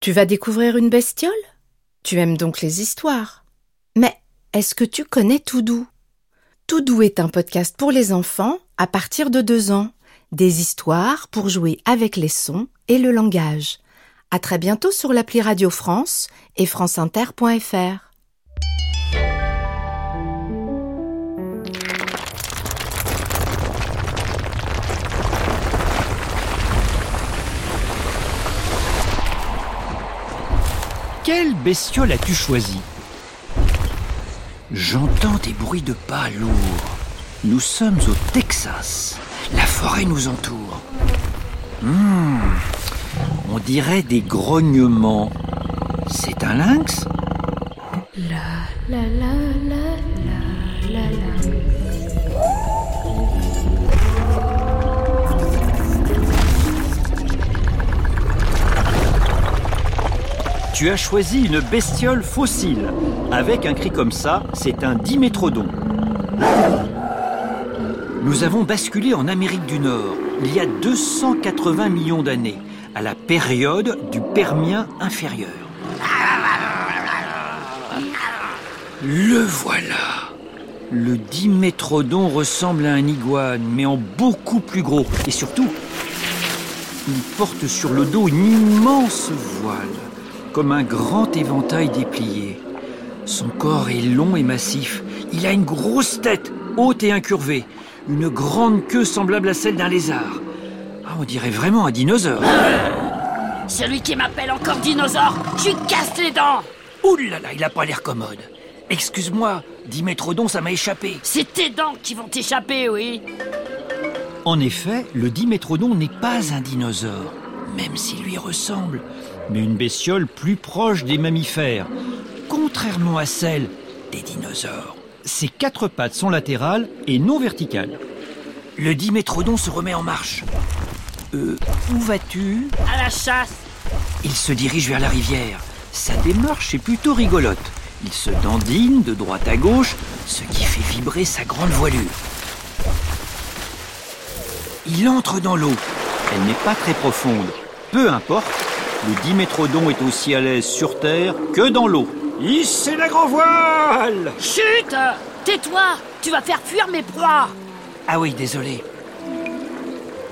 Tu vas découvrir une bestiole? Tu aimes donc les histoires. Mais est-ce que tu connais Toudou? Toudou est un podcast pour les enfants à partir de deux ans. Des histoires pour jouer avec les sons et le langage. À très bientôt sur l'appli Radio France et franceinter.fr. Quelle bestiole as-tu choisi J'entends des bruits de pas lourds. Nous sommes au Texas. La forêt nous entoure. Hmm, on dirait des grognements. C'est un lynx? La la la la la la la. Tu as choisi une bestiole fossile. Avec un cri comme ça, c'est un dimétrodon. Nous avons basculé en Amérique du Nord, il y a 280 millions d'années, à la période du Permien inférieur. Le voilà Le dimétrodon ressemble à un iguane, mais en beaucoup plus gros. Et surtout, il porte sur le dos une immense voile, comme un grand éventail déplié. Son corps est long et massif. Il a une grosse tête, haute et incurvée. Une grande queue semblable à celle d'un lézard. Ah, on dirait vraiment un dinosaure. Celui qui m'appelle encore dinosaure, je lui casse les dents Ouh là là, il a pas l'air commode. Excuse-moi, Dimétrodon, ça m'a échappé. C'est tes dents qui vont t'échapper, oui En effet, le Dimétrodon n'est pas un dinosaure, même s'il lui ressemble, mais une bestiole plus proche des mammifères, contrairement à celle des dinosaures. Ses quatre pattes sont latérales et non verticales. Le Dimétrodon se remet en marche. Euh, où vas-tu? À la chasse Il se dirige vers la rivière. Sa démarche est plutôt rigolote. Il se dandine de droite à gauche, ce qui fait vibrer sa grande voilure. Il entre dans l'eau. Elle n'est pas très profonde. Peu importe, le dimétrodon est aussi à l'aise sur terre que dans l'eau. Hissez la grand voile Chut Tais-toi Tu vas faire fuir mes proies Ah oui, désolé.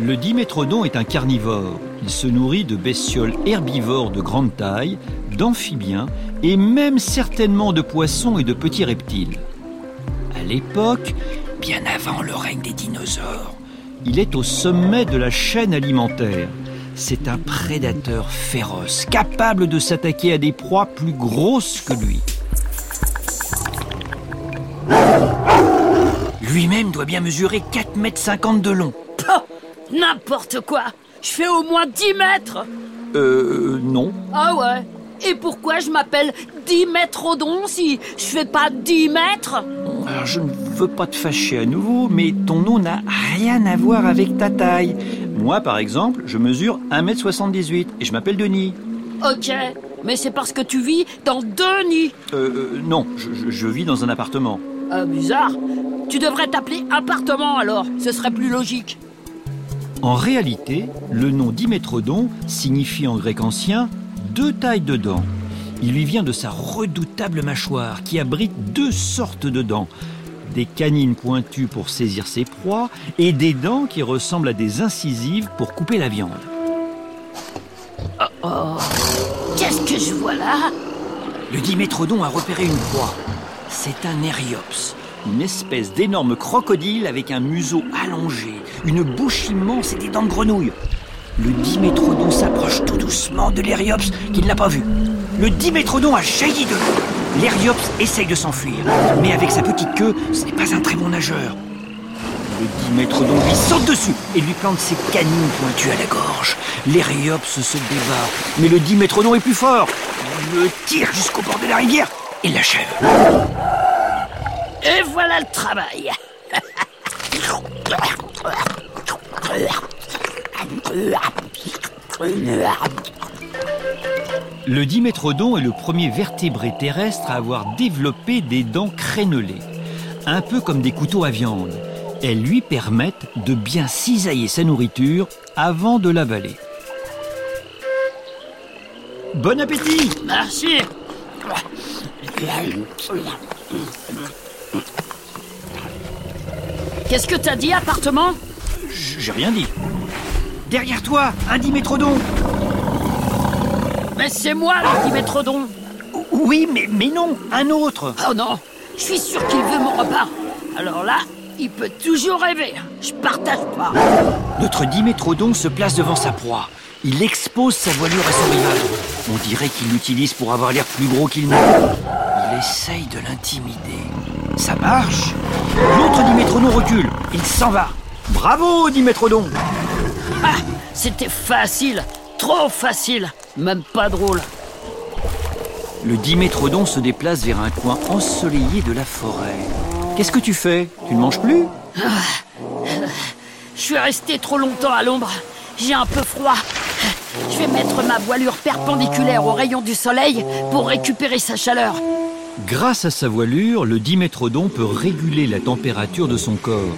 Le dimétrodon est un carnivore. Il se nourrit de bestioles herbivores de grande taille, d'amphibiens et même certainement de poissons et de petits reptiles. À l'époque, bien avant le règne des dinosaures, il est au sommet de la chaîne alimentaire. C'est un prédateur féroce, capable de s'attaquer à des proies plus grosses que lui. Lui-même doit bien mesurer 4,50 mètres de long. N'importe quoi Je fais au moins 10 mètres Euh, non. Ah ouais Et pourquoi je m'appelle Dimétrodon si je fais pas 10 mètres? Alors, je ne veux pas te fâcher à nouveau, mais ton nom n'a rien à voir avec ta taille. Moi, par exemple, je mesure 1m78 et je m'appelle Denis. Ok, mais c'est parce que tu vis dans deux nids Euh, euh, non, je, je- je vis dans un appartement. Ah, bizarre Tu devrais t'appeler appartement alors, ce serait plus logique. En réalité, le nom Dimétrodon signifie en grec ancien deux tailles de dents. Il lui vient de sa redoutable mâchoire qui abrite deux sortes de dents. Des canines pointues pour saisir ses proies et des dents qui ressemblent à des incisives pour couper la viande. Qu'est-ce que je vois là? Le Dimétrodon a repéré une proie. C'est un Eriops, une espèce d'énorme crocodile avec un museau allongé, une bouche immense et des dents de grenouille. Le Dimétrodon s'approche tout doucement de l'Eriops qui ne l'a pas vu. Le Dimétrodon a jailli de l'eau. L'Eriops essaye de s'enfuir, mais avec sa petite queue, ce n'est pas un très bon nageur. Le Dimétrodon lui saute dessus et lui plante ses canines pointues à la gorge. L'Eriops se débat, mais le Dimétrodon est plus fort. Il le tire jusqu'au bord de la rivière et l'achève. Et voilà le travail Le Dimétrodon est le premier vertébré terrestre à avoir développé des dents crénelées, un peu comme des couteaux à viande. Elles lui permettent de bien cisailler sa nourriture avant de l'avaler. Bon appétit Merci. Qu'est-ce que t'as dit, appartement? J'ai rien dit. Derrière toi, un dimétrodon Mais c'est moi le dimétrodon. Oui, mais, mais non, un autre Oh non, je suis sûr qu'il veut mon repas. Alors là, il peut toujours rêver. Je partage pas. Notre dimétrodon se place devant sa proie. Il expose sa voilure à son rival. On dirait qu'il l'utilise pour avoir l'air plus gros qu'il n'est. Il essaye de l'intimider. Ça marche L'autre dimétrodon recule. Il s'en va. Bravo, dimétrodon Ah, c'était facile. Trop facile. Même pas drôle. Le dimétrodon se déplace vers un coin ensoleillé de la forêt. Qu'est-ce que tu fais? Tu ne manges plus? Je suis resté trop longtemps à l'ombre. J'ai un peu froid. Je vais mettre ma voilure perpendiculaire aux rayons du soleil pour récupérer sa chaleur. Grâce à sa voilure, le dimétrodon peut réguler la température de son corps.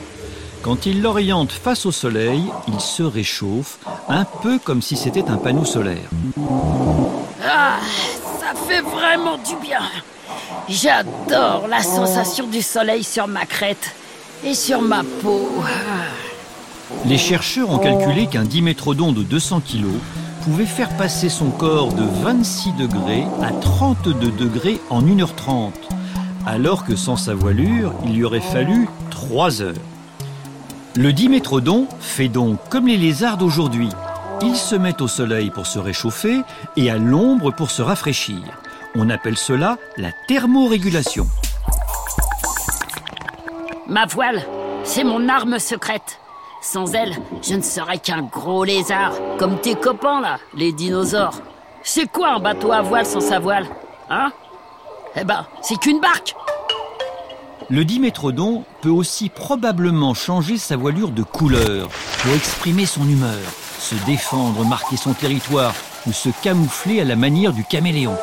Quand il l'oriente face au soleil, il se réchauffe, un peu comme si c'était un panneau solaire. Ah, ça fait vraiment du bien. J'adore la sensation du soleil sur ma crête et sur ma peau. Les chercheurs ont calculé qu'un dimétrodon de 200 kg pouvait faire passer son corps de 26 degrés à 32 degrés en 1h30, alors que sans sa voilure, il lui aurait fallu 3 heures. Le dimétrodon fait donc comme les lézards d'aujourd'hui. Il se met au soleil pour se réchauffer et à l'ombre pour se rafraîchir. On appelle cela la thermorégulation. Ma voile, c'est mon arme secrète. Sans elle, je ne serais qu'un gros lézard, comme tes copains là, les dinosaures. C'est quoi un bateau à voile sans sa voile Hein? Eh ben, c'est qu'une barque Le dimétrodon peut aussi probablement changer sa voilure de couleur pour exprimer son humeur, se défendre, marquer son territoire ou se camoufler à la manière du caméléon.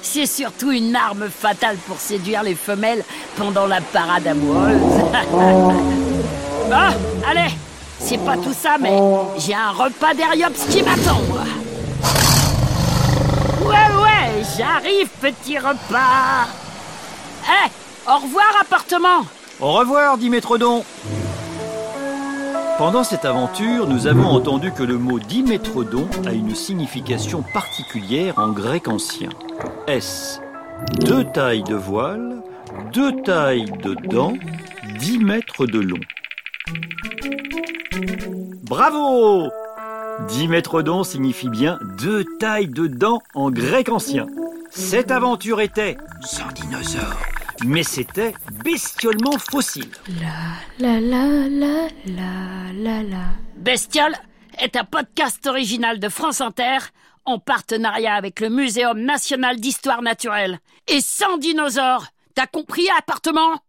C'est surtout une arme fatale pour séduire les femelles pendant la parade amoureuse. bon, allez, c'est pas tout ça, mais j'ai un repas d'Eriops qui m'attend. Ouais, ouais, j'arrive, petit repas. Au revoir, appartement. Au revoir, Dimétrodon Pendant cette aventure, nous avons entendu que le mot Dimétrodon a une signification particulière en grec ancien. Est deux tailles de voile, deux tailles de dents, dix mètres de long. Bravo Dimétrodon signifie bien deux tailles de dents en grec ancien. Cette aventure était sans dinosaure, mais c'était bestiolement fossile. La la la la la la. Bestiole est un podcast original de France Inter en partenariat avec le Muséum national d'histoire naturelle. Et sans dinosaures, t'as compris, appartement?